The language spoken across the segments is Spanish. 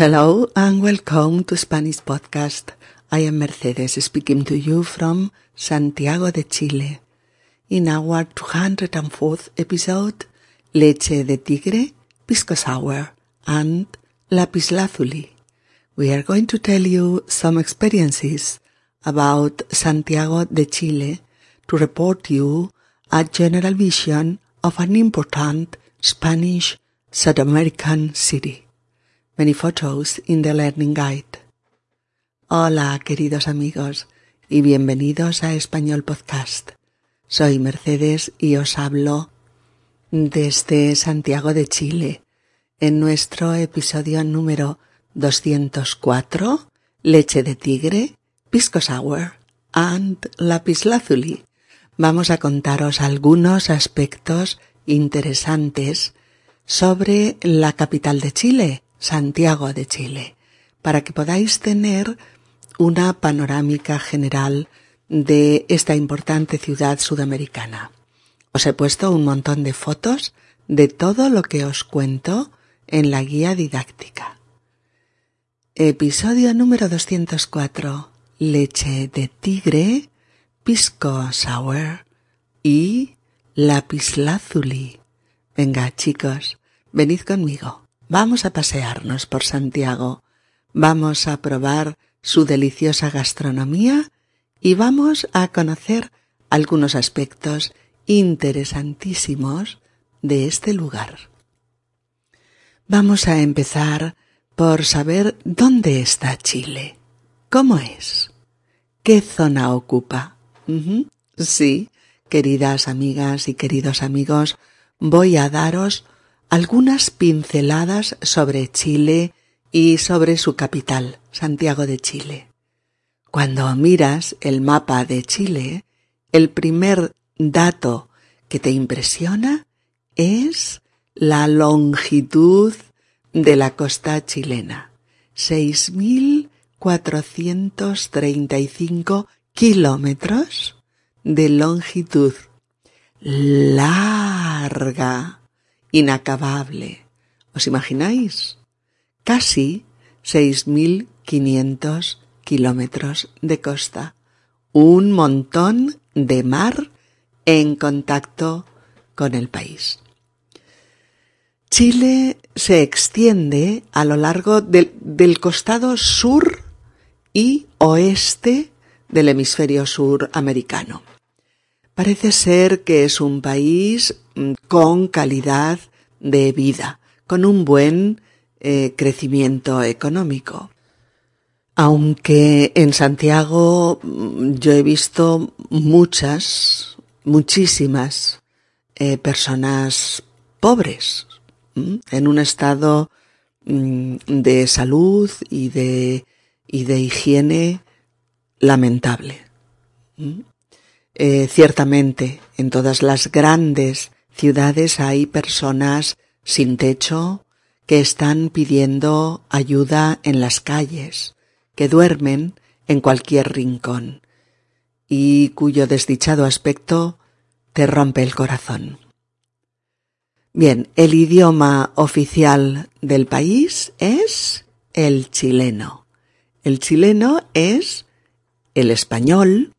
Hello and welcome to Spanish Podcast. I am Mercedes speaking to you from Santiago de Chile. In our 204th episode, Leche de Tigre, Pisco Sour, and Lapislázuli, we are going to tell you some experiences about Santiago de Chile to report you a general vision of an important Spanish South American city. Many photos in the learning guide. Hola, queridos amigos, y bienvenidos a Español Podcast. Soy Mercedes y os hablo desde Santiago de Chile, en nuestro episodio número 204, Leche de Tigre, Pisco Sour and Lapislázuli. Vamos a contaros algunos aspectos interesantes sobre la capital de Chile, Santiago de Chile, para que podáis tener una panorámica general de esta importante ciudad sudamericana. Os he puesto un montón de fotos de todo lo que os cuento en la guía didáctica. Episodio número 204. Leche de tigre, pisco sour y lapislázuli. Venga, chicos, venid conmigo. Vamos a pasearnos por Santiago, vamos a probar su deliciosa gastronomía y vamos a conocer algunos aspectos interesantísimos de este lugar. Vamos a empezar por saber dónde está Chile, cómo es, qué zona ocupa. Sí, queridas amigas y queridos amigos, voy a daros algunas pinceladas sobre Chile y sobre su capital, Santiago de Chile. Cuando miras el mapa de Chile, el primer dato que te impresiona es la longitud de la costa chilena. 6.435 kilómetros de longitud. Larga inacabable. ¿Os imagináis? Casi 6.500 kilómetros de costa. Un montón de mar en contacto con el país. Chile se extiende a lo largo del, del, costado sur y oeste del hemisferio sur americano. Parece ser que es un país con calidad de vida, con un buen eh, crecimiento económico. Aunque en Santiago mm, yo he visto muchas, muchísimas eh, personas pobres, en un estado mm, de salud y de, y de higiene lamentable. Eh, ciertamente, en todas las grandes ciudades hay personas sin techo que están pidiendo ayuda en las calles, que duermen en cualquier rincón y cuyo desdichado aspecto te rompe el corazón. Bien, el idioma oficial del país es el chileno. El chileno es el español,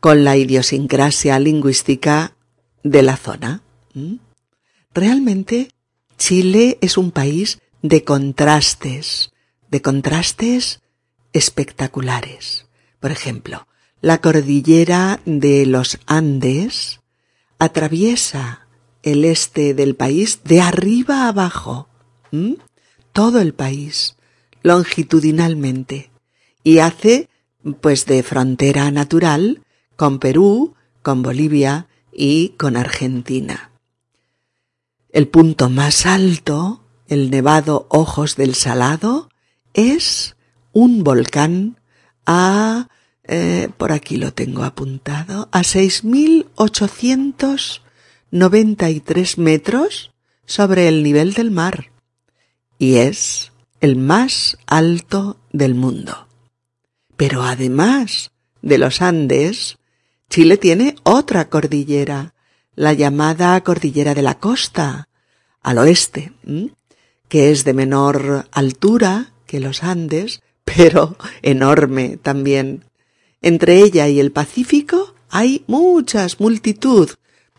con la idiosincrasia lingüística de la zona. ¿Mm? Realmente Chile es un país de contrastes, de contrastes espectaculares. Por ejemplo, la cordillera de los Andes atraviesa el este del país de arriba abajo, ¿Mm? todo el país, longitudinalmente, y hace pues de frontera natural con Perú, con Bolivia y con Argentina. El punto más alto, el nevado Ojos del Salado, es un volcán a, eh, por aquí lo tengo apuntado, a 6.893 metros sobre el nivel del mar y es el más alto del mundo. Pero además de los Andes, Chile tiene otra cordillera, la llamada Cordillera de la Costa, al oeste, que es de menor altura que los Andes, pero enorme también. Entre ella y el Pacífico hay muchas multitud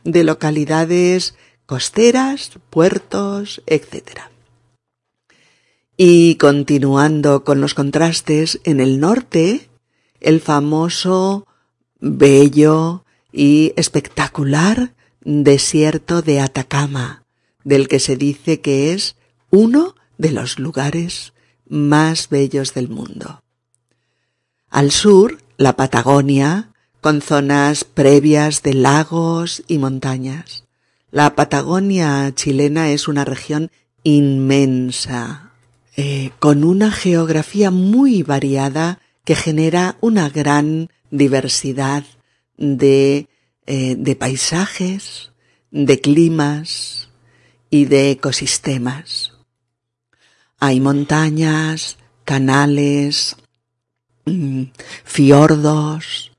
de localidades costeras, puertos, etc. Y continuando con los contrastes, en el norte, el famoso, bello y espectacular desierto de Atacama, del que se dice que es uno de los lugares más bellos del mundo. Al sur, la Patagonia, con zonas previas de lagos y montañas. La Patagonia chilena es una región inmensa, eh, con una geografía muy variada que genera una gran diversidad de, eh, de paisajes, de climas y de ecosistemas. Hay montañas, canales, mm, fiordos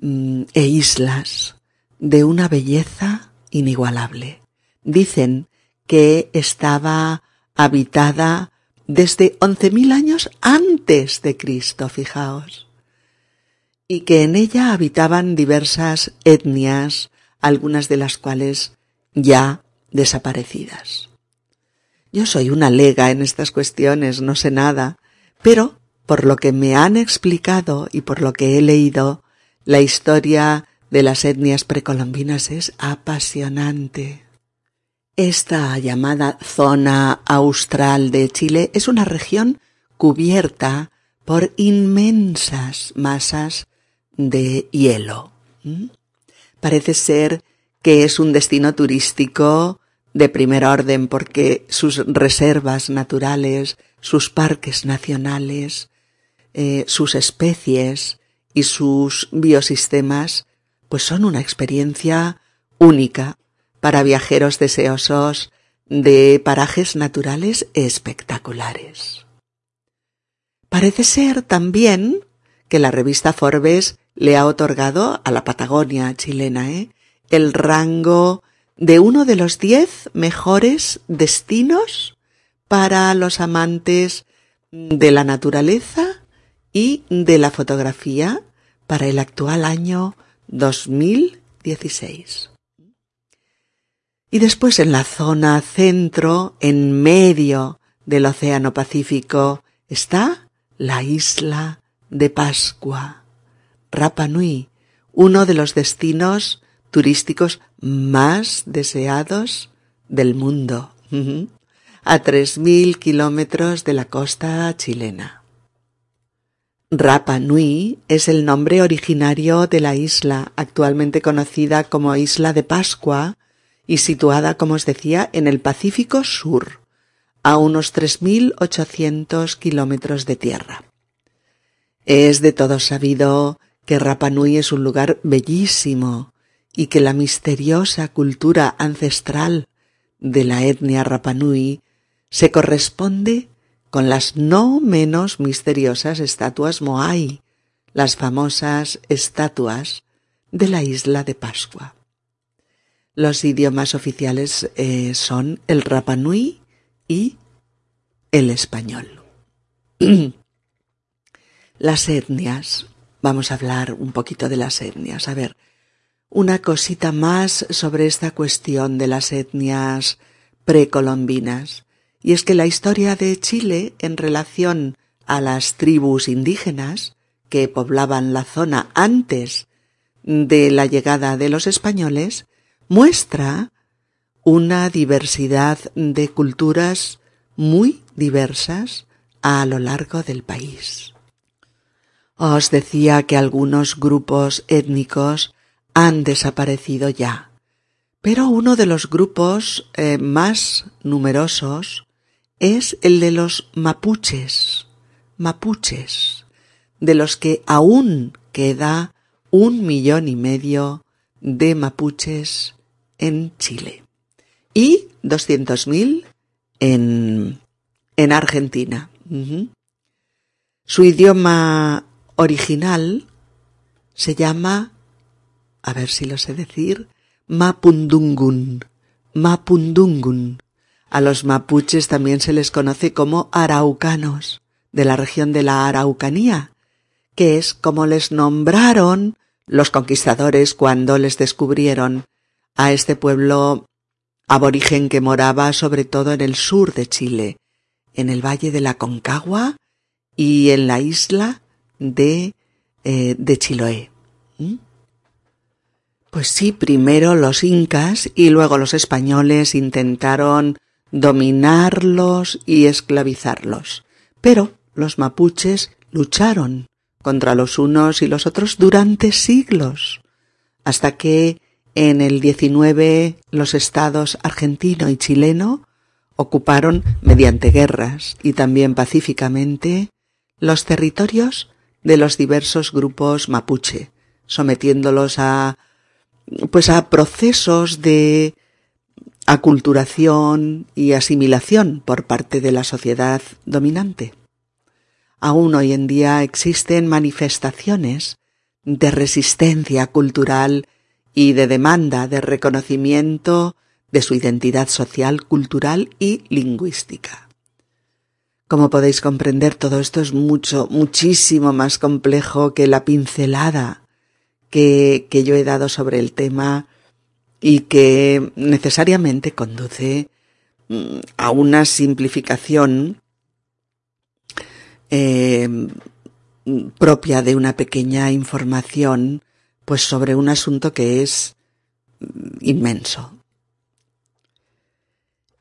mm, e islas de una belleza inigualable. Dicen que estaba habitada desde once mil años antes de Cristo, fijaos, y que en ella habitaban diversas etnias, algunas de las cuales ya desaparecidas. Yo soy una lega en estas cuestiones, no sé nada, pero por lo que me han explicado y por lo que he leído, la historia de las etnias precolombinas es apasionante. Esta llamada zona austral de Chile es una región cubierta por inmensas masas de hielo. Parece ser que es un destino turístico de primer orden porque sus reservas naturales, sus parques nacionales, eh, sus especies y sus biosistemas pues son una experiencia única para viajeros deseosos de parajes naturales espectaculares. Parece ser también que la revista Forbes le ha otorgado a la Patagonia chilena ¿eh? el rango de uno de los diez mejores destinos para los amantes de la naturaleza y de la fotografía para el actual año 2016. Y después en la zona centro, en medio del Océano Pacífico, está la isla de Pascua, Rapa Nui, uno de los destinos turísticos más deseados del mundo, a tres mil kilómetros de la costa chilena. Rapa Nui es el nombre originario de la isla, actualmente conocida como Isla de Pascua y situada, como os decía, en el Pacífico Sur, a unos 3.800 kilómetros de tierra. Es de todo sabido que Rapa Nui es un lugar bellísimo y que la misteriosa cultura ancestral de la etnia Rapa Nui se corresponde con las no menos misteriosas estatuas Moai, las famosas estatuas de la isla de Pascua. Los idiomas oficiales eh, son el Rapanui y el español. las etnias. Vamos a hablar un poquito de las etnias. A ver, una cosita más sobre esta cuestión de las etnias precolombinas y es que la historia de Chile en relación a las tribus indígenas que poblaban la zona antes de la llegada de los españoles muestra una diversidad de culturas muy diversas a lo largo del país. Os decía que algunos grupos étnicos han desaparecido ya, pero uno de los grupos eh, más numerosos es el de los mapuches, mapuches, de los que aún queda un millón y medio de mapuches en Chile y doscientos mil en, en Argentina. Su idioma original se llama, a ver si lo sé decir, Mapundungun, Mapundungun, A los mapuches también se les conoce como araucanos, de la región de la Araucanía, que es como les nombraron los conquistadores cuando les descubrieron a este pueblo aborigen que moraba sobre todo en el sur de Chile, en el valle de la Concagua y en la isla de, eh, de Chiloé. ¿Mm? Pues sí, primero los incas y luego los españoles intentaron dominarlos y esclavizarlos. Pero los mapuches lucharon contra los unos y los otros durante siglos, hasta que en el 19 los estados argentino y chileno ocuparon mediante guerras y también pacíficamente los territorios de los diversos grupos mapuche, sometiéndolos a pues a procesos de aculturación y asimilación por parte de la sociedad dominante. Aún hoy en día existen manifestaciones de resistencia cultural y de demanda de reconocimiento de su identidad social, cultural y lingüística. Como podéis comprender, todo esto es mucho, muchísimo más complejo que la pincelada que, que yo he dado sobre el tema y que necesariamente conduce mm, a una simplificación eh, propia de una pequeña información pues sobre un asunto que es mm, inmenso.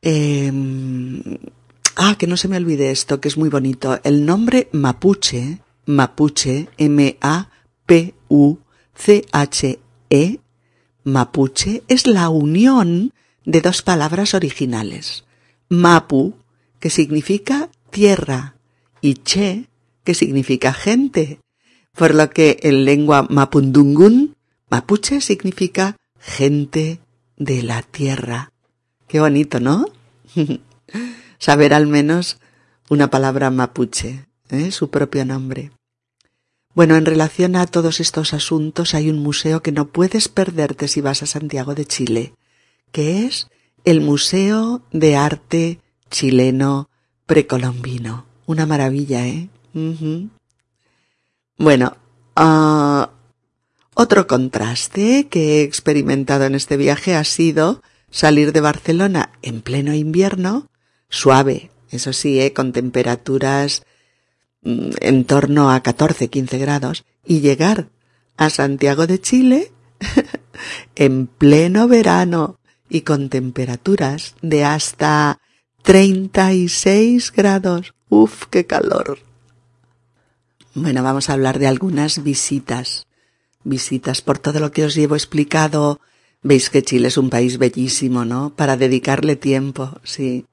Eh, ah, que no se me olvide esto, que es muy bonito. El nombre mapuche, mapuche, M-A-P-U-C-H-E, Mapuche es la unión de dos palabras originales. Mapu, que significa tierra, y che, que significa gente, por lo que en lengua mapundungun, mapuche significa gente de la tierra. Qué bonito, ¿no? Saber al menos una palabra mapuche, ¿eh? su propio nombre. Bueno, en relación a todos estos asuntos hay un museo que no puedes perderte si vas a Santiago de Chile, que es el Museo de Arte Chileno Precolombino. Una maravilla, ¿eh? Bueno, uh, otro contraste que he experimentado en este viaje ha sido salir de Barcelona en pleno invierno, suave, eso sí, ¿eh? con temperaturas Mm, en torno a 14, 15 grados y llegar a Santiago de Chile en pleno verano y con temperaturas de hasta 36 grados. Uf, qué calor. Bueno, vamos a hablar de algunas visitas. Visitas por todo lo que os llevo explicado. Veis que Chile es un país bellísimo, ¿no? Para dedicarle tiempo, sí.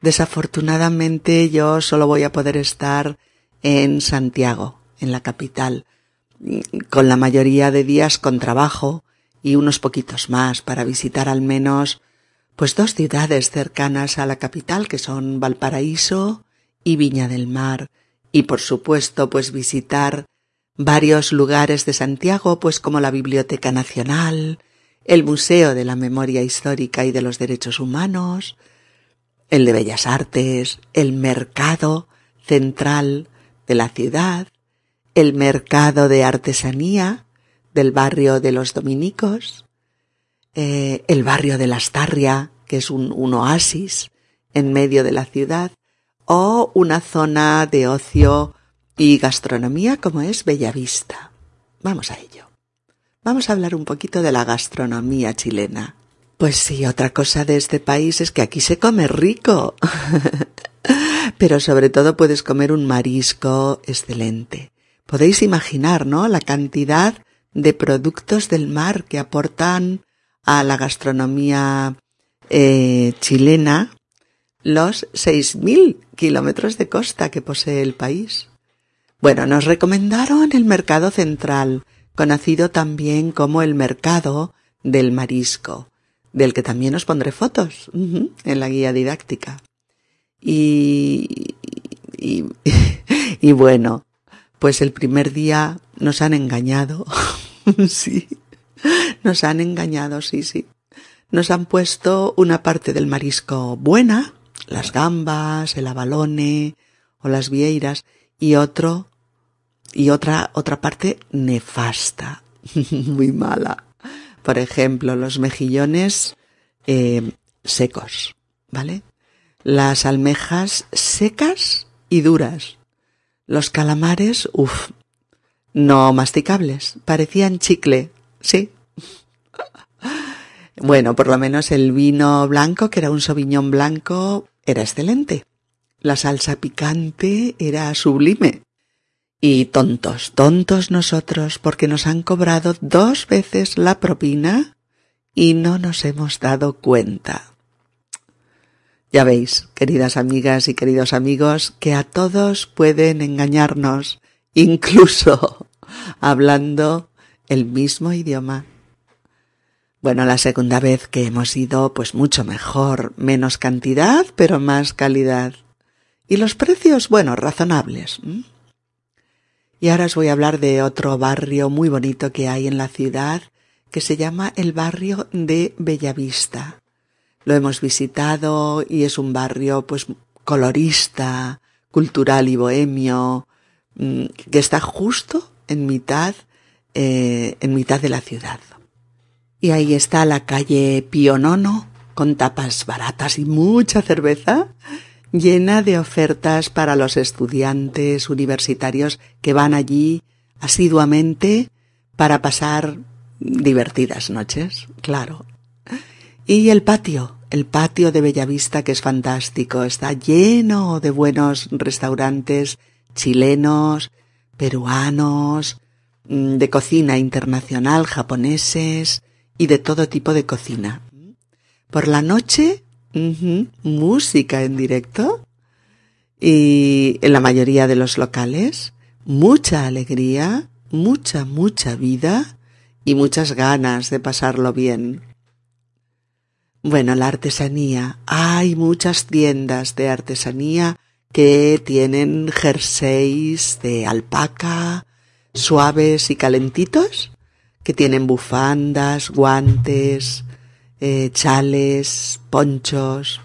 Desafortunadamente yo solo voy a poder estar en Santiago, en la capital, con la mayoría de días con trabajo y unos poquitos más para visitar al menos pues dos ciudades cercanas a la capital que son Valparaíso y Viña del Mar. Y por supuesto pues visitar varios lugares de Santiago pues como la Biblioteca Nacional, el Museo de la Memoria Histórica y de los Derechos Humanos, el de Bellas Artes, el Mercado Central de la ciudad, el mercado de artesanía del barrio de los dominicos, eh, el barrio de la Astarria, que es un, un oasis en medio de la ciudad, o una zona de ocio y gastronomía como es Bellavista. Vamos a ello. Vamos a hablar un poquito de la gastronomía chilena. Pues sí, otra cosa de este país es que aquí se come rico. Pero sobre todo puedes comer un marisco excelente. Podéis imaginar, ¿no? La cantidad de productos del mar que aportan a la gastronomía eh, chilena los 6.000 kilómetros de costa que posee el país. Bueno, nos recomendaron el mercado central, conocido también como el mercado del marisco, del que también os pondré fotos en la guía didáctica. Y, y, y bueno, pues el primer día nos han engañado. sí, nos han engañado, sí, sí. Nos han puesto una parte del marisco buena, las gambas, el abalone o las vieiras y otro y otra otra parte nefasta, muy mala. Por ejemplo, los mejillones eh, secos, ¿vale? Las almejas secas y duras. Los calamares, uff, no masticables, parecían chicle, sí. Bueno, por lo menos el vino blanco, que era un soviñón blanco, era excelente. La salsa picante era sublime. Y tontos, tontos nosotros, porque nos han cobrado dos veces la propina y no nos hemos dado cuenta. Ya veis, queridas amigas y queridos amigos, que a todos pueden engañarnos, incluso hablando el mismo idioma. Bueno, la segunda vez que hemos ido, pues mucho mejor, menos cantidad, pero más calidad. Y los precios, bueno, razonables. Y ahora os voy a hablar de otro barrio muy bonito que hay en la ciudad, que se llama el barrio de Bellavista. Lo hemos visitado y es un barrio, pues, colorista, cultural y bohemio, mm, que está justo en mitad, eh, en mitad de la ciudad. Y ahí está la calle Pío Nono, con tapas baratas y mucha cerveza, llena de ofertas para los estudiantes universitarios que van allí asiduamente para pasar divertidas noches, claro. Y el patio, el patio de Bellavista que es fantástico, está lleno de buenos restaurantes chilenos, peruanos, mm, de cocina internacional, japoneses, y de todo tipo de cocina. Por la noche, música en directo y en la mayoría de los locales, mucha alegría, mucha, mucha vida y muchas ganas de pasarlo bien. Bueno, la artesanía. Hay muchas tiendas de artesanía que tienen jerseys de alpaca, suaves y calentitos, que tienen bufandas, guantes, eh, chales, ponchos.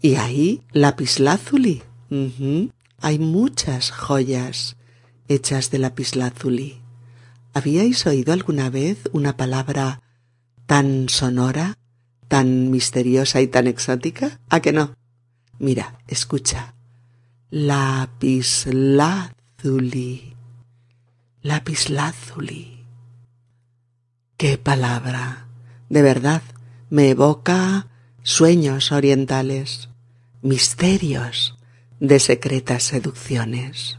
Y ahí lapislázuli. Hay muchas joyas hechas de lapislázuli. ¿Habíais oído alguna vez una palabra tan sonora, tan misteriosa y tan exótica? ¿A que no? Mira, escucha. Lapislázuli lapislázuli. ¡Qué palabra! De verdad, me evoca sueños orientales, misterios de secretas seducciones,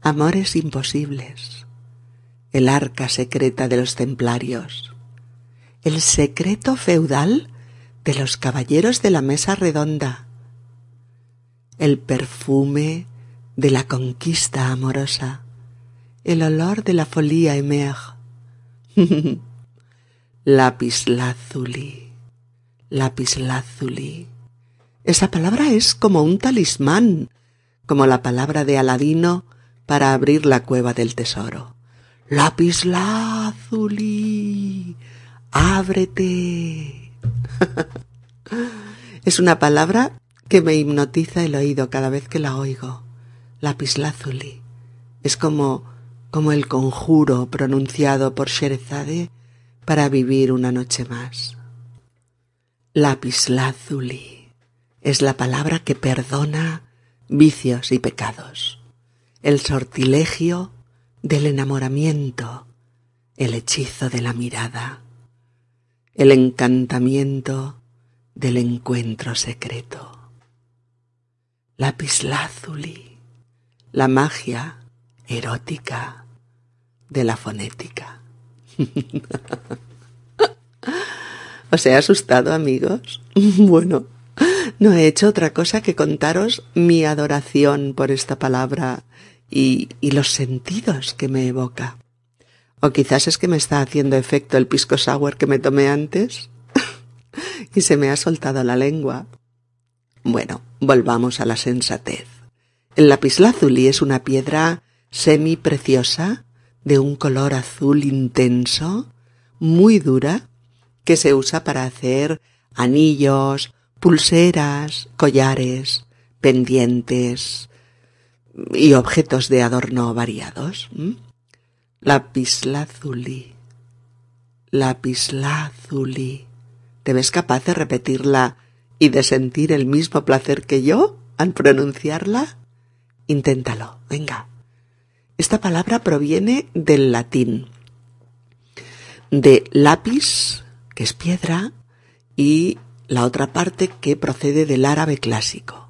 amores imposibles, el arca secreta de los templarios, el secreto feudal de los caballeros de la mesa redonda, el perfume de la conquista amorosa, el olor de la folía emer. Lapislázuli, lapislázuli. Esa palabra es como un talismán, como la palabra de Aladino para abrir la cueva del tesoro. Lapislázuli, ábrete. es una palabra que me hipnotiza el oído cada vez que la oigo. Lapislázuli. Es como como el conjuro pronunciado por Sherezade para vivir una noche más. Lapislázuli es la palabra que perdona vicios y pecados, el sortilegio del enamoramiento, el hechizo de la mirada, el encantamiento del encuentro secreto. Lapislázuli, la magia erótica de la fonética. ¿Os he asustado, amigos? Bueno, no he hecho otra cosa que contaros mi adoración por esta palabra y, los sentidos que me evoca. O quizás es que me está haciendo efecto el pisco sour que me tomé antes y se me ha soltado la lengua. Bueno, volvamos a la sensatez. El lapislázuli es una piedra semi preciosa de un color azul intenso, muy dura, que se usa para hacer anillos, pulseras, collares, pendientes y objetos de adorno variados. Lapislázuli. Lapislázuli. ¿Te ves capaz de repetirla y de sentir el mismo placer que yo al pronunciarla? Inténtalo, venga. Esta palabra proviene del latín, de lápiz, que es piedra, y la otra parte que procede del árabe clásico.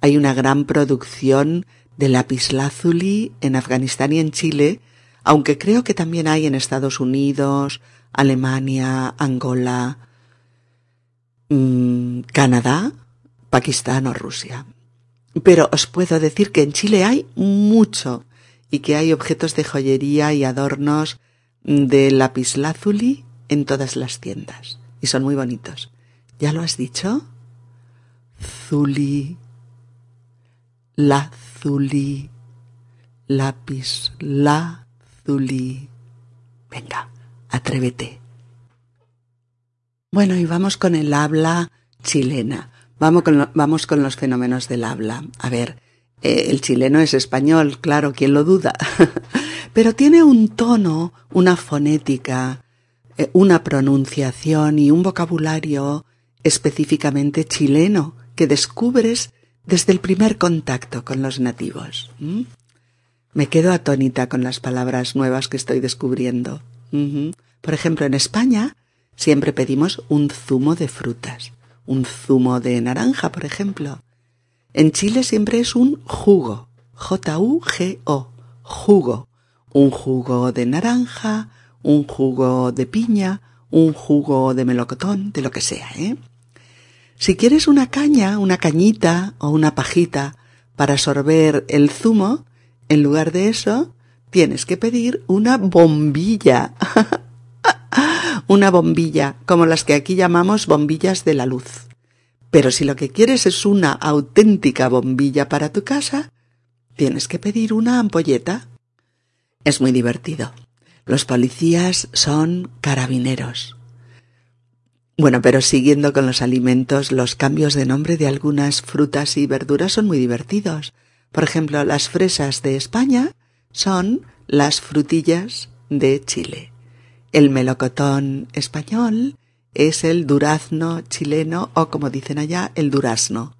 Hay una gran producción de lapislázuli en Afganistán y en Chile, aunque creo que también hay en Estados Unidos, Alemania, Angola, mm, Canadá, Pakistán o Rusia. Pero os puedo decir que en Chile hay mucho y que hay objetos de joyería y adornos de lapislázuli en todas las tiendas y son muy bonitos. ¿Ya lo has dicho? Zuli, lazuli, lápiz, lazuli. Venga, atrévete. Bueno, y vamos con el habla chilena. Vamos vamos con los fenómenos del habla. A ver, eh, el chileno es español, claro, ¿quién lo duda? Pero tiene un tono, una fonética, eh, una pronunciación y un vocabulario específicamente chileno que descubres desde el primer contacto con los nativos. Me quedo atónita con las palabras nuevas que estoy descubriendo. Por ejemplo, en España siempre pedimos un zumo de frutas, un zumo de naranja, por ejemplo. En Chile siempre es un jugo, J-U-G-O, jugo, un jugo de naranja, un jugo de piña, un jugo de melocotón, de lo que sea, ¿eh? Si quieres una caña, una cañita o una pajita para sorber el zumo, en lugar de eso, tienes que pedir una bombilla. una bombilla, como las que aquí llamamos bombillas de la luz. Pero si lo que quieres es una auténtica bombilla para tu casa, tienes que pedir una ampolleta. Es muy divertido. Los policías son carabineros. Bueno, pero siguiendo con los alimentos, los cambios de nombre de algunas frutas y verduras son muy divertidos. Por ejemplo, las fresas de España son las frutillas de Chile. El melocotón español es el durazno chileno o como dicen allá, el durazno.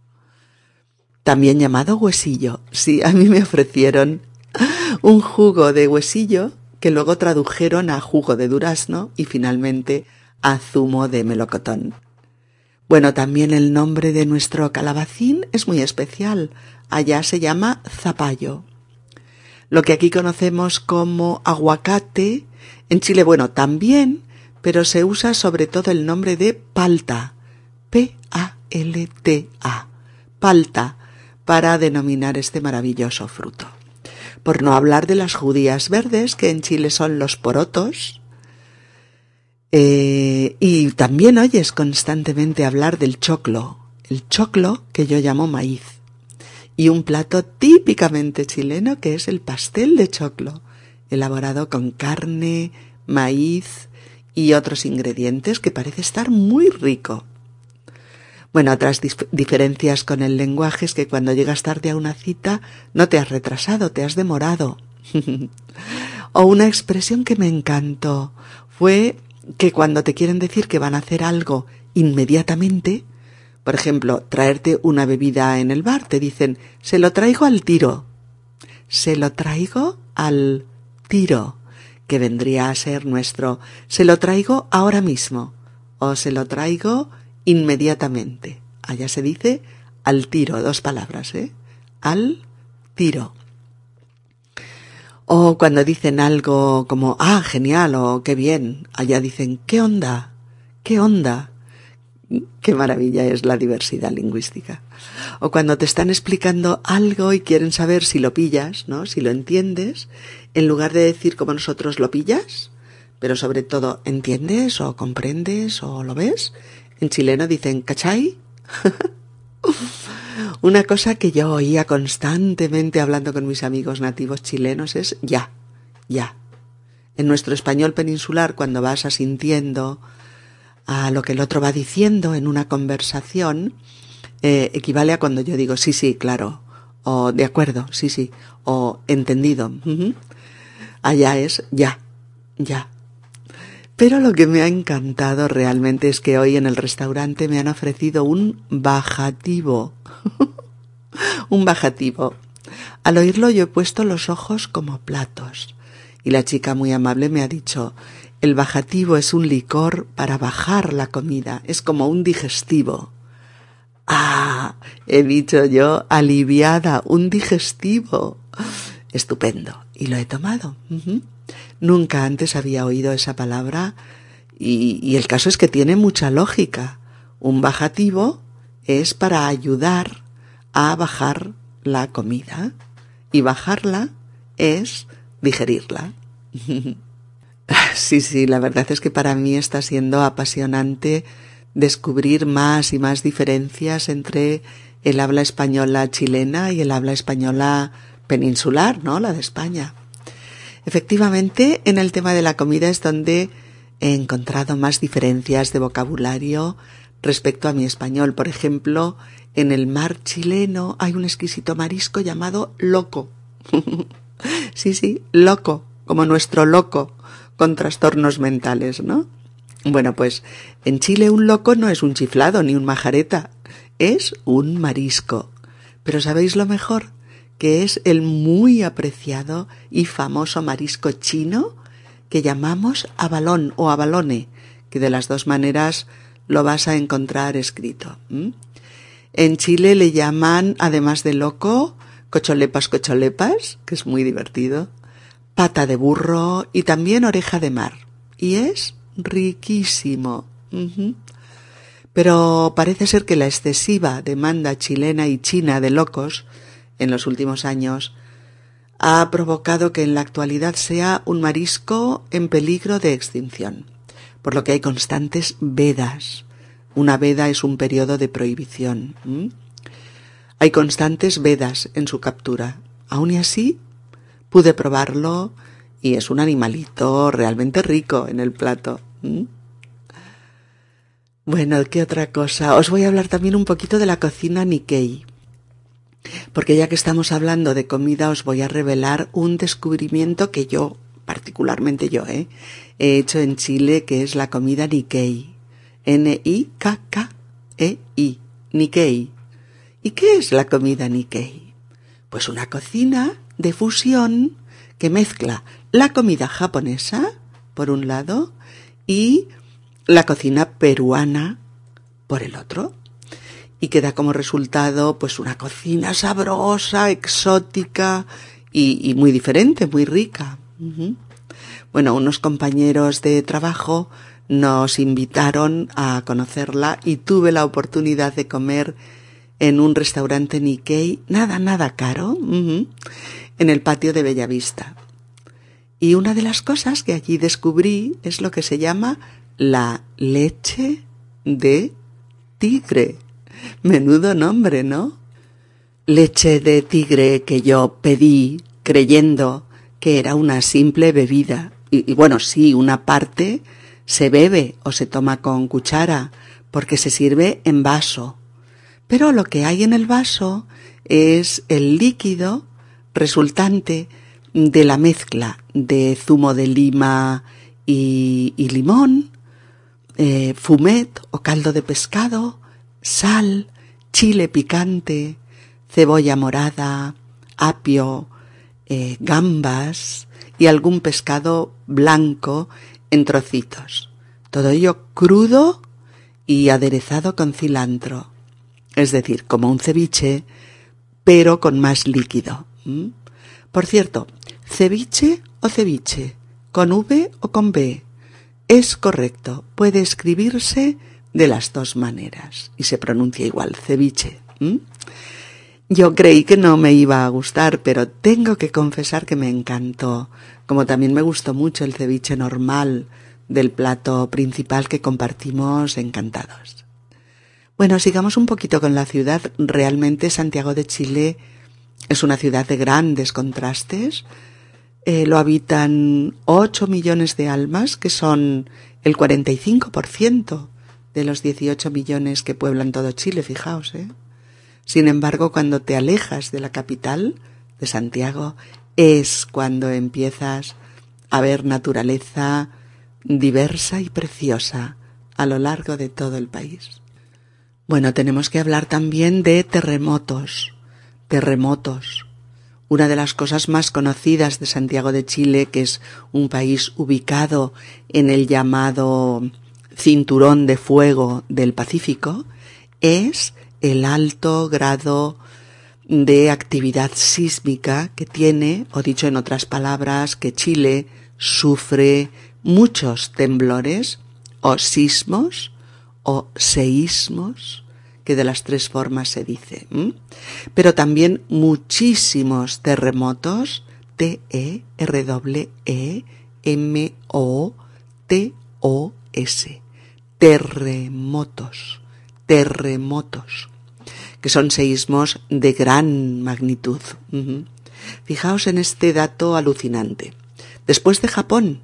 También llamado huesillo. Sí, a mí me ofrecieron un jugo de huesillo que luego tradujeron a jugo de durazno y finalmente a zumo de melocotón. Bueno, también el nombre de nuestro calabacín es muy especial. Allá se llama zapallo. Lo que aquí conocemos como aguacate, en Chile, bueno, también, pero se usa sobre todo el nombre de palta, P-A-L-T-A, palta, para denominar este maravilloso fruto. Por no hablar de las judías verdes, que en Chile son los porotos, eh, y también oyes constantemente hablar del choclo, el choclo que yo llamo maíz, y un plato típicamente chileno que es el pastel de choclo, elaborado con carne, maíz, y otros ingredientes que parece estar muy rico. Bueno, otras diferencias con el lenguaje es que cuando llegas tarde a una cita no te has retrasado, te has demorado. o una expresión que me encantó fue que cuando te quieren decir que van a hacer algo inmediatamente, por ejemplo, traerte una bebida en el bar, te dicen, se lo traigo al tiro. Se lo traigo al tiro que vendría a ser nuestro se lo traigo ahora mismo o se lo traigo inmediatamente. Allá se dice al tiro, dos palabras, ¿eh? Al tiro. O cuando dicen algo como, ah, genial o qué bien, allá dicen, ¿qué onda? ¿Qué onda? Qué maravilla es la diversidad lingüística. O cuando te están explicando algo y quieren saber si lo pillas, ¿no? Si lo entiendes, en lugar de decir como nosotros lo pillas, pero sobre todo entiendes o comprendes o lo ves, en chileno dicen ¿cachai? Una cosa que yo oía constantemente hablando con mis amigos nativos chilenos es ya, ya. En nuestro español peninsular, cuando vas asintiendo a lo que el otro va diciendo en una conversación, eh, equivale a cuando yo digo sí, sí, claro, o de acuerdo, sí, sí, o entendido. Allá es ya, ya. Pero lo que me ha encantado realmente es que hoy en el restaurante me han ofrecido un bajativo. un bajativo. Al oírlo yo he puesto los ojos como platos. Y la chica muy amable me ha dicho, el bajativo es un licor para bajar la comida, es como un digestivo. Ah, he dicho yo, aliviada, un digestivo. Estupendo. Y lo he tomado. Nunca antes había oído esa palabra y, el caso es que tiene mucha lógica. Un bajativo es para ayudar a bajar la comida y bajarla es digerirla. sí, sí, la verdad es que para mí está siendo apasionante descubrir más y más diferencias entre el habla española chilena y el habla española peninsular, ¿no? La de España. Efectivamente, en el tema de la comida es donde he encontrado más diferencias de vocabulario respecto a mi español. Por ejemplo, en el mar chileno hay un exquisito marisco llamado loco. sí, sí, loco, como nuestro loco, con trastornos mentales, ¿no? Bueno, pues en Chile un loco no es un chiflado ni un majareta, es un marisco. Pero ¿sabéis lo mejor? Que es el muy apreciado y famoso marisco chino que llamamos abalón o abalone, que de las dos maneras lo vas a encontrar escrito. En Chile le llaman, además de loco, cocholepas cocholepas, que es muy divertido, pata de burro y también oreja de mar. Y es riquísimo. Pero parece ser que la excesiva demanda chilena y china de locos en los últimos años ha provocado que en la actualidad sea un marisco en peligro de extinción, por lo que hay constantes vedas. Una veda es un periodo de prohibición. Hay constantes vedas en su captura. Aun y así, pude probarlo y es un animalito realmente rico en el plato. Bueno, ¿qué otra cosa? Os voy a hablar también un poquito de la cocina Nikkei. Porque ya que estamos hablando de comida, os voy a revelar un descubrimiento que yo, particularmente yo, ¿eh? he hecho en Chile, que es la comida Nikkei. N-I-K-K-E-I. Nikkei. ¿Y qué es la comida Nikkei? Pues una cocina de fusión que mezcla la comida japonesa, por un lado, y la cocina peruana, por el otro. Y queda como resultado, pues, una cocina sabrosa, exótica y, muy diferente, muy rica. Bueno, unos compañeros de trabajo nos invitaron a conocerla y tuve la oportunidad de comer en un restaurante Nikkei, nada, nada caro, en el patio de Bellavista. Y una de las cosas que allí descubrí es lo que se llama la leche de tigre. Menudo nombre, ¿no? Leche de tigre que yo pedí creyendo que era una simple bebida. Y, y, bueno, sí, una parte se bebe o se toma con cuchara porque se sirve en vaso. Pero lo que hay en el vaso es el líquido resultante de la mezcla de zumo de lima y, limón, eh, fumet o caldo de pescado, sal, chile picante, cebolla morada, apio, eh, gambas y algún pescado blanco en trocitos. Todo ello crudo y aderezado con cilantro. Es decir, como un ceviche, pero con más líquido. Por cierto, ceviche o ceviche, con V o con B. Es correcto, puede escribirse de las dos maneras y se pronuncia igual, ceviche. Yo creí que no me iba a gustar, pero tengo que confesar que me encantó, como también me gustó mucho el ceviche normal del plato principal que compartimos encantados. Bueno, sigamos un poquito con la ciudad. Realmente Santiago de Chile es una ciudad de grandes contrastes. Eh, lo habitan 8 millones de almas, que son el 45% de los 18 millones que pueblan todo Chile, fijaos, ¿eh? Sin embargo, cuando te alejas de la capital, de Santiago, es cuando empiezas a ver naturaleza diversa y preciosa a lo largo de todo el país. Bueno, tenemos que hablar también de terremotos, terremotos. Una de las cosas más conocidas de Santiago de Chile, que es un país ubicado en el llamado cinturón de fuego del Pacífico, es el alto grado de actividad sísmica que tiene, o dicho en otras palabras, que Chile sufre muchos temblores o sismos o seísmos, que de las tres formas se dice, pero también muchísimos terremotos, T-E-R-W-E-M-O-T-O-S, terremotos, terremotos, que son seísmos de gran magnitud. Fijaos en este dato alucinante. Después de Japón,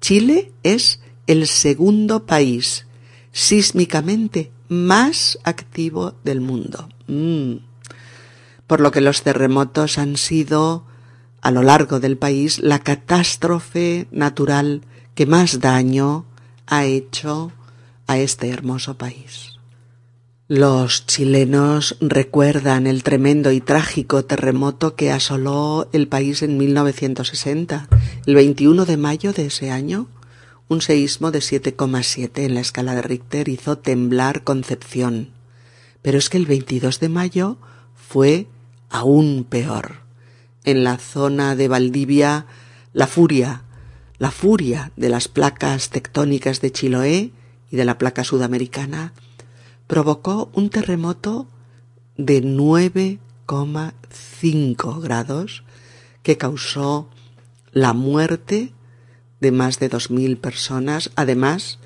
Chile es el segundo país sísmicamente más activo del mundo. Mm. Por lo que los terremotos han sido, a lo largo del país, la catástrofe natural que más daño ha hecho a este hermoso país. Los chilenos recuerdan el tremendo y trágico terremoto que asoló el país en 1960. El 21 de mayo de ese año, un seísmo de 7,7 en la escala de Richter hizo temblar Concepción. Pero es que el 22 de mayo fue aún peor. En la zona de Valdivia, la furia, la furia de las placas tectónicas de Chiloé y de la placa sudamericana provocó un terremoto de 9,5 grados que causó la muerte de más de 2.000 personas, además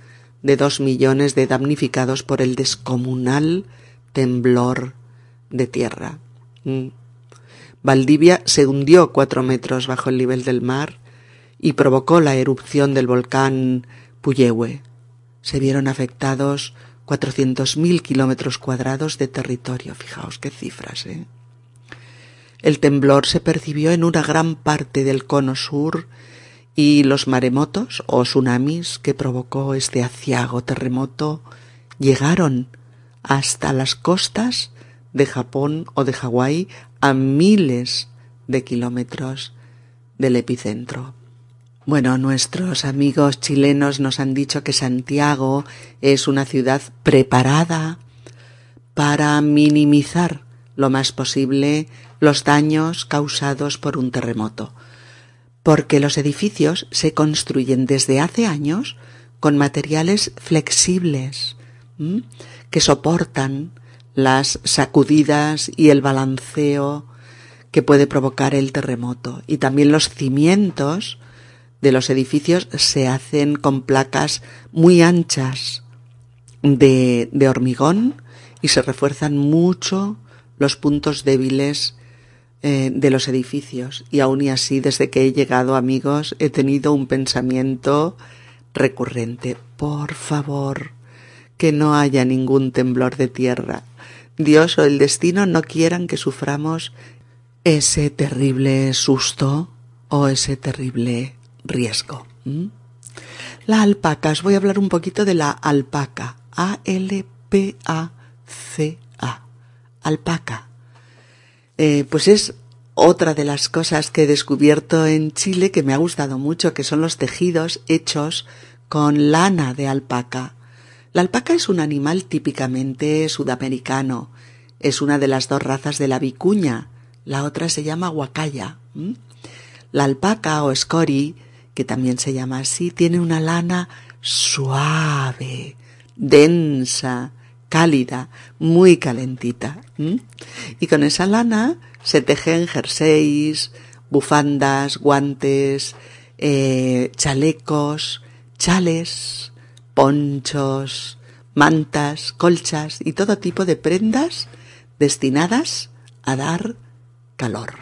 de dos millones de damnificados por el descomunal temblor de tierra. Mm. Valdivia se hundió cuatro metros bajo el nivel del mar y provocó la erupción del volcán Puyehue. Se vieron afectados 400.000 kilómetros cuadrados de territorio. Fijaos qué cifras, ¿eh? El temblor se percibió en una gran parte del cono sur y los maremotos o tsunamis que provocó este aciago terremoto llegaron hasta las costas de Japón o de Hawái a miles de kilómetros del epicentro. Bueno, nuestros amigos chilenos nos han dicho que Santiago es una ciudad preparada para minimizar lo más posible los daños causados por un terremoto, porque los edificios se construyen desde hace años con materiales flexibles que soportan las sacudidas y el balanceo que puede provocar el terremoto. Y también los cimientos de los edificios se hacen con placas muy anchas de, hormigón y se refuerzan mucho los puntos débiles eh, de los edificios. Y aún y así, desde que he llegado, amigos, he tenido un pensamiento recurrente. Por favor, que no haya ningún temblor de tierra. Dios o el destino no quieran que suframos ese terrible susto o ese terrible riesgo. La alpaca, os voy a hablar un poquito de la alpaca. A-L-P-A-C-A. Alpaca. Eh, pues es otra de las cosas que he descubierto en Chile que me ha gustado mucho, que son los tejidos hechos con lana de alpaca. La alpaca es un animal típicamente sudamericano. Es una de las dos razas de la vicuña. La otra se llama guacaya. La alpaca o scori que también se llama así, tiene una lana suave, densa, cálida, muy calentita. Y con esa lana se tejen jerseys, bufandas, guantes, eh, chalecos, chales, ponchos, mantas, colchas y todo tipo de prendas destinadas a dar calor.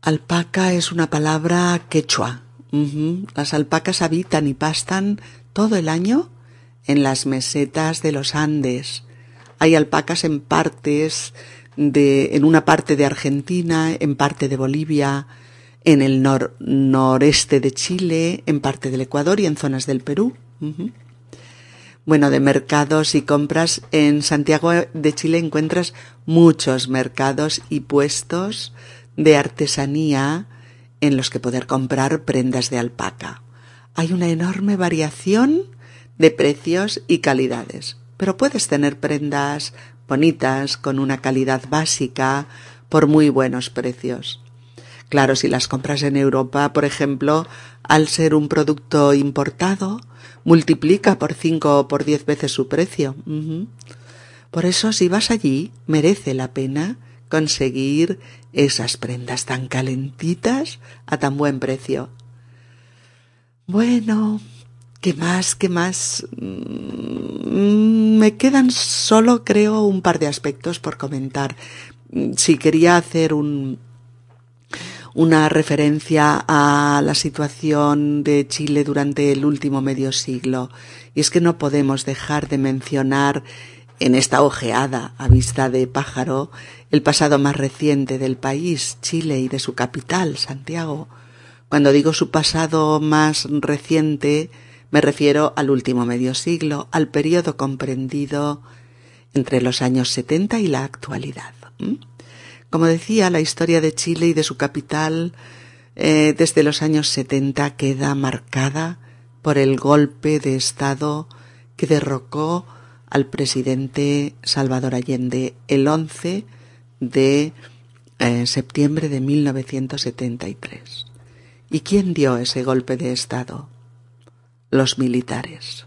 Alpaca es una palabra quechua las alpacas habitan y pastan todo el año en las mesetas de los Andes. Hay alpacas en partes de, en una parte de Argentina, en parte de Bolivia, en el nor noreste de Chile, en parte del Ecuador y en zonas del Perú. Bueno, de mercados y compras en Santiago de Chile encuentras muchos mercados y puestos de artesanía en los que poder comprar prendas de alpaca. Hay una enorme variación de precios y calidades, pero puedes tener prendas bonitas con una calidad básica por muy buenos precios. Claro, si las compras en Europa, por ejemplo, al ser un producto importado, multiplica por cinco o por diez veces su precio. Por eso, si vas allí, merece la pena conseguir esas prendas tan calentitas a tan buen precio. Bueno, ¿qué más? ¿Qué más? Mm, me quedan solo, creo, un par de aspectos por comentar. Si quería hacer un, una referencia a la situación de Chile durante el último medio siglo. Y es que no podemos dejar de mencionar en esta ojeada a vista de pájaro el pasado más reciente del país, Chile, y de su capital, Santiago. Cuando digo su pasado más reciente, me refiero al último medio siglo, al periodo comprendido entre los años 70 y la actualidad. Como decía, la historia de Chile y de su capital eh, desde los años 70 queda marcada por el golpe de Estado que derrocó al presidente Salvador Allende el 11 de eh, septiembre de 1973. ¿Y quién dio ese golpe de Estado? Los militares.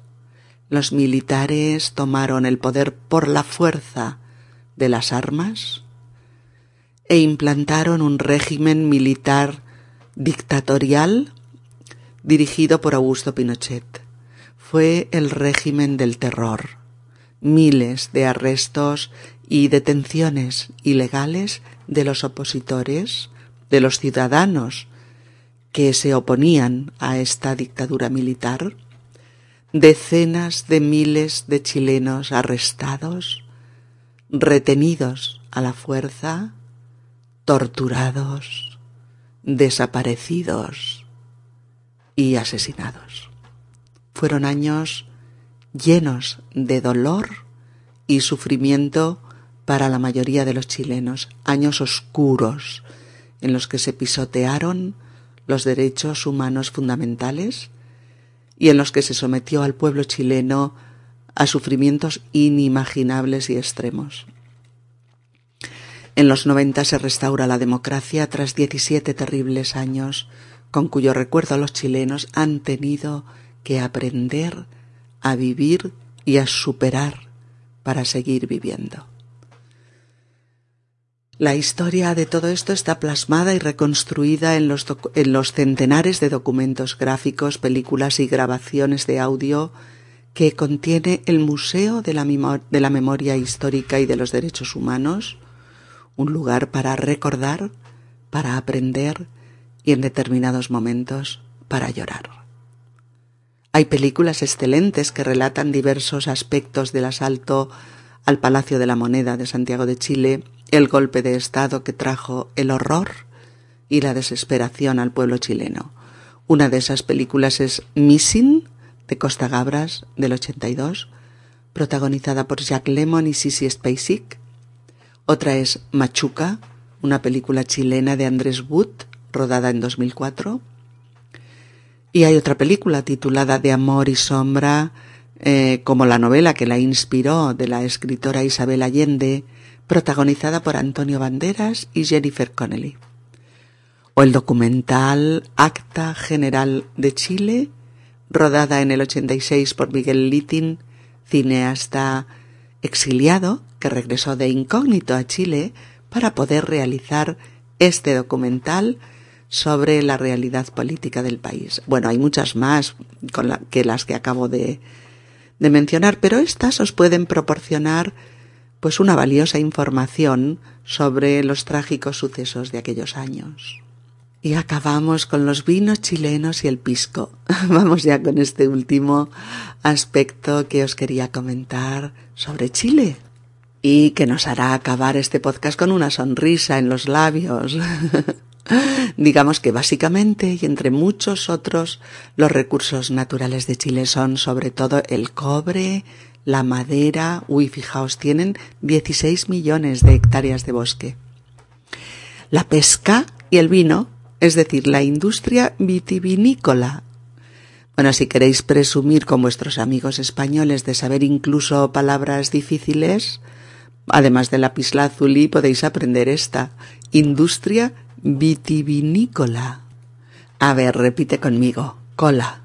Los militares tomaron el poder por la fuerza de las armas e implantaron un régimen militar dictatorial dirigido por Augusto Pinochet. Fue el régimen del terror. Miles de arrestos y detenciones ilegales de los opositores, de los ciudadanos que se oponían a esta dictadura militar, decenas de miles de chilenos arrestados, retenidos a la fuerza, torturados, desaparecidos y asesinados. Fueron años llenos de dolor y sufrimiento para la mayoría de los chilenos, años oscuros en los que se pisotearon los derechos humanos fundamentales y en los que se sometió al pueblo chileno a sufrimientos inimaginables y extremos. En los 90 se restaura la democracia tras 17 terribles años, con cuyo recuerdo los chilenos han tenido que aprender a vivir y a superar para seguir viviendo. La historia de todo esto está plasmada y reconstruida en los, en los, centenares de documentos gráficos, películas y grabaciones de audio que contiene el Museo de la, de la Memoria Histórica y de los Derechos Humanos, un lugar para recordar, para aprender y en determinados momentos para llorar. Hay películas excelentes que relatan diversos aspectos del asalto al Palacio de la Moneda de Santiago de Chile, el golpe de Estado que trajo el horror y la desesperación al pueblo chileno. Una de esas películas es Missing, de Costa Gabras, del 82, protagonizada por Jack Lemmon y Sissy Spacek, otra es Machuca, una película chilena de Andrés Wood, rodada en 2004. Y hay otra película titulada De Amor y Sombra, eh, como la novela que la inspiró de la escritora Isabel Allende, protagonizada por Antonio Banderas y Jennifer Connelly. O el documental Acta General de Chile, rodada en el 86 por Miguel Littin, cineasta exiliado que regresó de incógnito a Chile para poder realizar este documental sobre la realidad política del país. Bueno, hay muchas más que las que acabo de, de mencionar, pero estas os pueden proporcionar pues una valiosa información sobre los trágicos sucesos de aquellos años. Y acabamos con los vinos chilenos y el pisco. Vamos ya con este último aspecto que os quería comentar sobre Chile y que nos hará acabar este podcast con una sonrisa en los labios. Digamos que básicamente y entre muchos otros los recursos naturales de Chile son sobre todo el cobre, la madera, uy, fijaos, tienen 16 millones de hectáreas de bosque. La pesca y el vino es decir, la industria vitivinícola. Bueno, si queréis presumir con vuestros amigos españoles de saber incluso palabras difíciles, además de la pislázuli podéis aprender esta, industria vitivinícola. A ver, repite conmigo, cola,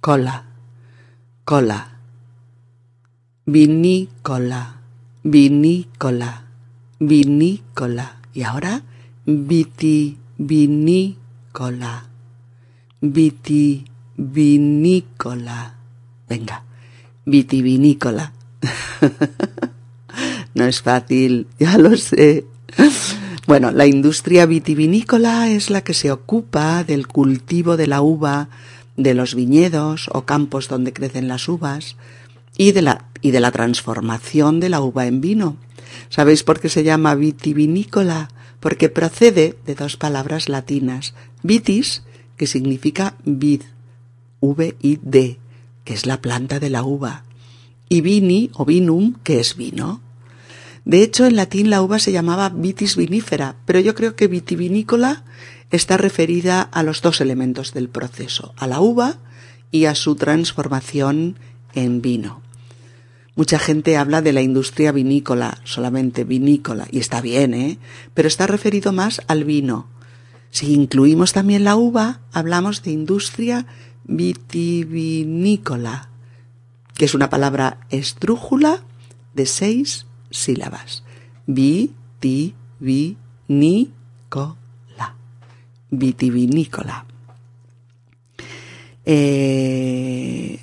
cola, cola, vinícola, vinícola, vinícola. Y ahora, viti vinícola, vitivinícola. Venga, vitivinícola. no es fácil, ya lo sé. Bueno, la industria vitivinícola es la que se ocupa del cultivo de la uva, de los viñedos o campos donde crecen las uvas y de la, y de la transformación de la uva en vino. ¿Sabéis por qué se llama vitivinícola? porque procede de dos palabras latinas, vitis, que significa vid, V-I-D, que es la planta de la uva, y vini o vinum, que es vino. De hecho, en latín la uva se llamaba vitis vinífera, pero yo creo que vitivinícola está referida a los dos elementos del proceso, a la uva y a su transformación en vino. Mucha gente habla de la industria vinícola, solamente vinícola, y está bien, ¿eh? Pero está referido más al vino. Si incluimos también la uva, hablamos de industria vitivinícola, que es una palabra estrújula de seis sílabas. Vitivinícola. Vitivinícola. Eh,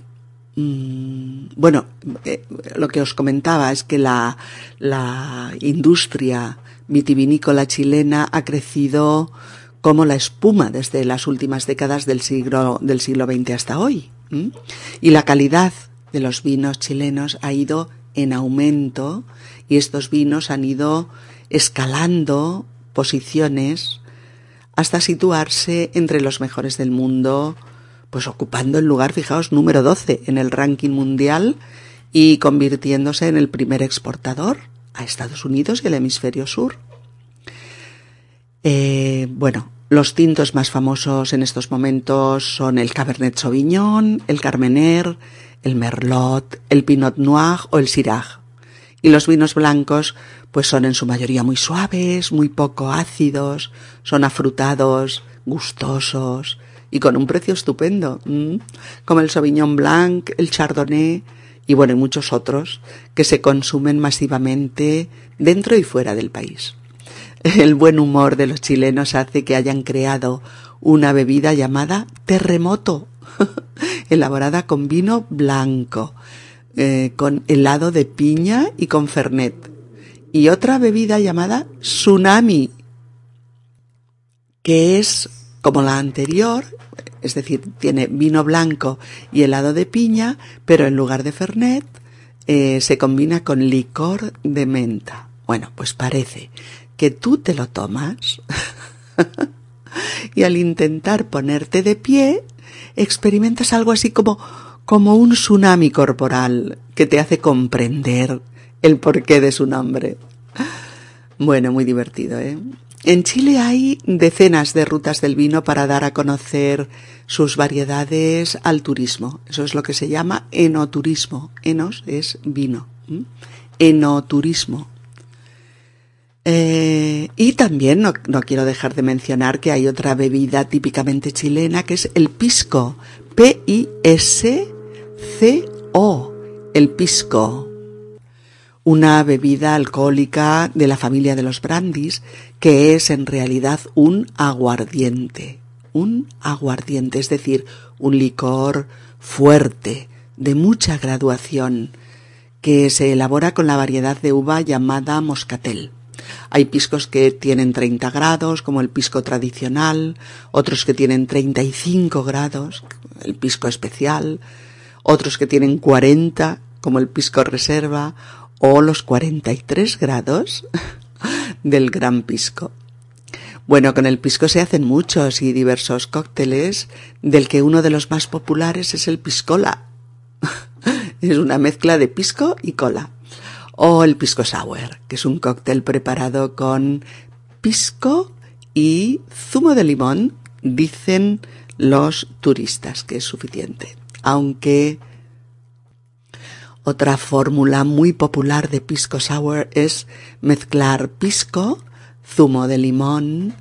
bueno, eh, lo que os comentaba es que la, la industria vitivinícola chilena ha crecido como la espuma desde las últimas décadas del siglo, del siglo XX hasta hoy. Y la calidad de los vinos chilenos ha ido en aumento y estos vinos han ido escalando posiciones hasta situarse entre los mejores del mundo pues ocupando el lugar, fijaos, número 12 en el ranking mundial y convirtiéndose en el primer exportador a Estados Unidos y el hemisferio sur. Eh, bueno, los tintos más famosos en estos momentos son el Cabernet Sauvignon, el Carmener, el Merlot, el Pinot Noir o el Syrah. Y los vinos blancos, pues son en su mayoría muy suaves, muy poco ácidos, son afrutados, gustosos, y con un precio estupendo, como el Sauvignon Blanc, el Chardonnay y bueno, y muchos otros que se consumen masivamente dentro y fuera del país. El buen humor de los chilenos hace que hayan creado una bebida llamada terremoto, elaborada con vino blanco, eh, con helado de piña y con fernet, y otra bebida llamada tsunami, que es como la anterior, es decir, tiene vino blanco y helado de piña, pero en lugar de Fernet eh, se combina con licor de menta. Bueno, pues parece que tú te lo tomas y al intentar ponerte de pie experimentas algo así como como un tsunami corporal que te hace comprender el porqué de su nombre. Bueno, muy divertido, ¿eh? En Chile hay decenas de rutas del vino para dar a conocer sus variedades al turismo. Eso es lo que se llama enoturismo. Enos es vino. Enoturismo. Eh, y también no, no, quiero dejar de mencionar que hay otra bebida típicamente chilena que es el pisco. P-I-S-C-O. El pisco una bebida alcohólica de la familia de los brandis, que es en realidad un aguardiente. Un aguardiente, es decir, un licor fuerte, de mucha graduación, que se elabora con la variedad de uva llamada moscatel. Hay piscos que tienen 30 grados, como el pisco tradicional, otros que tienen 35 grados, el pisco especial, otros que tienen 40, como el pisco reserva, o los 43 grados del gran pisco. Bueno, con el pisco se hacen muchos y diversos cócteles, del que uno de los más populares es el piscola. es una mezcla de pisco y cola. O el pisco sour, que es un cóctel preparado con pisco y zumo de limón, dicen los turistas que es suficiente. Aunque otra fórmula muy popular de pisco sour es mezclar pisco zumo de limón,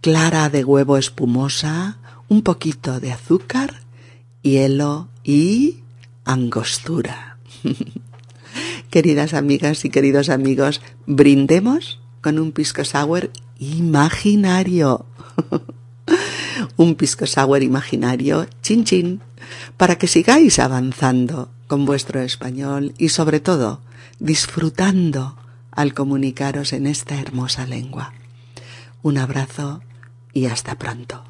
clara de huevo espumosa, un poquito de azúcar, hielo y angostura. Queridas amigas y queridos amigos, brindemos con un pisco sour imaginario. un pisco sour imaginario, chin chin, para que sigáis avanzando con vuestro español y sobre todo disfrutando al comunicaros en esta hermosa lengua. Un abrazo y hasta pronto.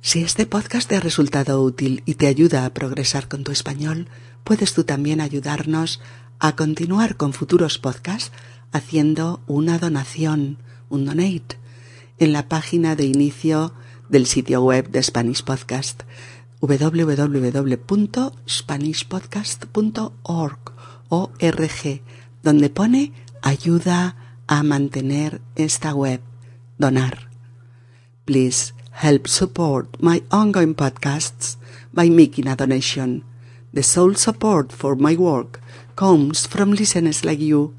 Si este podcast te ha resultado útil y te ayuda a progresar con tu español, puedes tú también ayudarnos a continuar con futuros podcasts haciendo una donación, un donate, en la página de inicio del sitio web de Spanish Podcast www.spanishpodcast.org donde pone ayuda a mantener esta web. Donar. Please help support my ongoing podcasts by making a donation. The sole support for my work comes from listeners like you.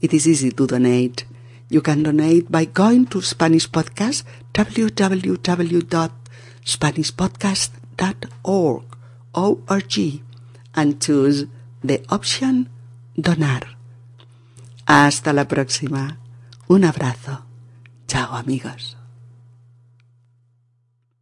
It is easy to donate. You can donate by going to Spanish Podcast, www.spanishpodcast.org, O-R-G, and choose the option Donar. Hasta la próxima. Un abrazo. Chao amigos.